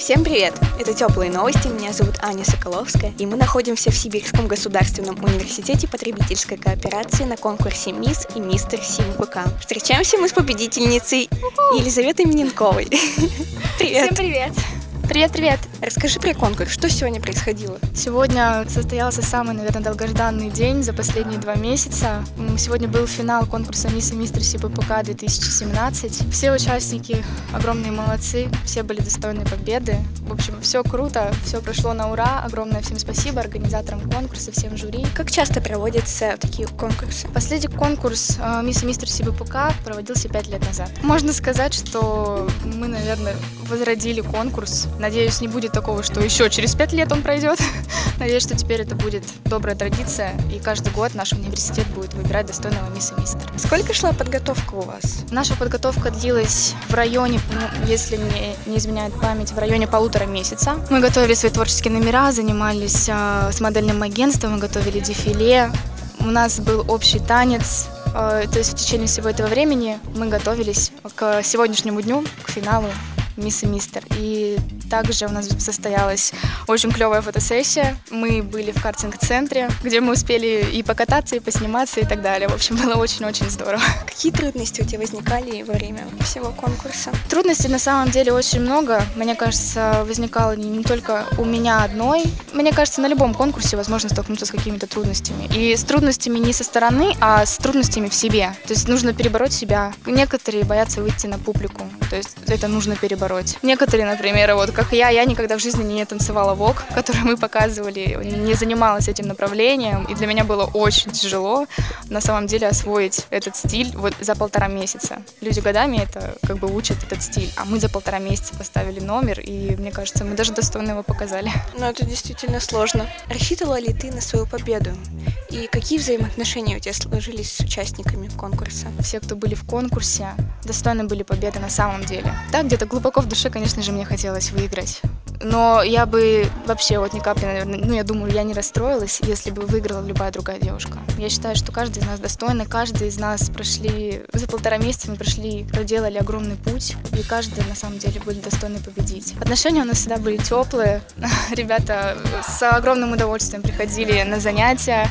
Всем привет! Это «Теплые новости», меня зовут Аня Соколовская, и мы находимся в Сибирском государственном университете потребительской кооперации на конкурсе «Мисс» и «Мистер СимВК». Встречаемся мы с победительницей Елизаветой Миненковой. Привет! Всем привет! Привет-привет! Расскажи про конкурс, что сегодня происходило? Сегодня состоялся самый, наверное, долгожданный день за последние два месяца. Сегодня был финал конкурса «Мисс и мистер СИППК 2017». Все участники огромные молодцы, все были достойны победы. В общем, все круто, все прошло на ура. Огромное всем спасибо организаторам конкурса, всем жюри. Как часто проводятся такие конкурсы? Последний конкурс э, «Мисс и мистер СИБПК» проводился пять лет назад. Можно сказать, что мы, наверное, возродили конкурс. Надеюсь, не будет такого, что еще через пять лет он пройдет. Надеюсь, что теперь это будет добрая традиция, и каждый год наш университет будет выбирать достойного мисс и мистера. Сколько шла подготовка у вас? Наша подготовка длилась в районе, ну, если мне не изменяет память, в районе полутора месяца. Мы готовили свои творческие номера, занимались а, с модельным агентством, мы готовили дефиле. У нас был общий танец, а, то есть в течение всего этого времени мы готовились к сегодняшнему дню, к финалу Мисс и Мистер. И также у нас состоялась очень клевая фотосессия. Мы были в картинг-центре, где мы успели и покататься, и посниматься, и так далее. В общем, было очень-очень здорово. Какие трудности у тебя возникали во время всего конкурса? Трудностей на самом деле очень много. Мне кажется, возникало не только у меня одной. Мне кажется, на любом конкурсе возможно столкнуться с какими-то трудностями. И с трудностями не со стороны, а с трудностями в себе. То есть нужно перебороть себя. Некоторые боятся выйти на публику. То есть это нужно перебороть. Некоторые, например, вот как я, я никогда в жизни не танцевала вок, который мы показывали, не занималась этим направлением. И для меня было очень тяжело на самом деле освоить этот стиль вот за полтора месяца. Люди годами это как бы учат этот стиль, а мы за полтора месяца поставили номер, и мне кажется, мы даже достойно его показали. Ну, это действительно сложно. Рассчитывала ли ты на свою победу? И какие взаимоотношения у тебя сложились с участниками конкурса? Все, кто были в конкурсе, достойны были победы на самом деле. Да, где-то глубоко в душе, конечно же, мне хотелось выиграть. Но я бы вообще вот ни капли, наверное, ну, я думаю, я не расстроилась, если бы выиграла любая другая девушка. Я считаю, что каждый из нас достойный, каждый из нас прошли, за полтора месяца мы прошли, проделали огромный путь, и каждый, на самом деле, были достойны победить. Отношения у нас всегда были теплые, ребята с огромным удовольствием приходили на занятия,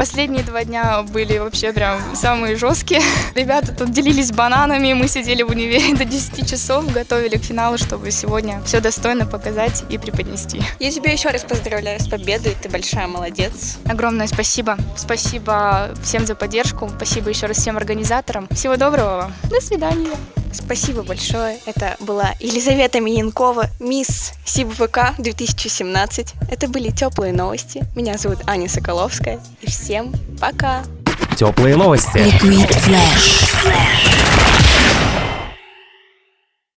Последние два дня были вообще прям самые жесткие. Ребята тут делились бананами, мы сидели в универе до 10 часов, готовили к финалу, чтобы сегодня все достойно показать и преподнести. Я тебя еще раз поздравляю с победой, ты большая молодец. Огромное спасибо. Спасибо всем за поддержку. Спасибо еще раз всем организаторам. Всего доброго вам. До свидания. Спасибо большое. Это была Елизавета Миненкова, мисс СИБВК 2017. Это были теплые новости. Меня зовут Аня Соколовская. И всем пока! Теплые новости. Liquid Flash.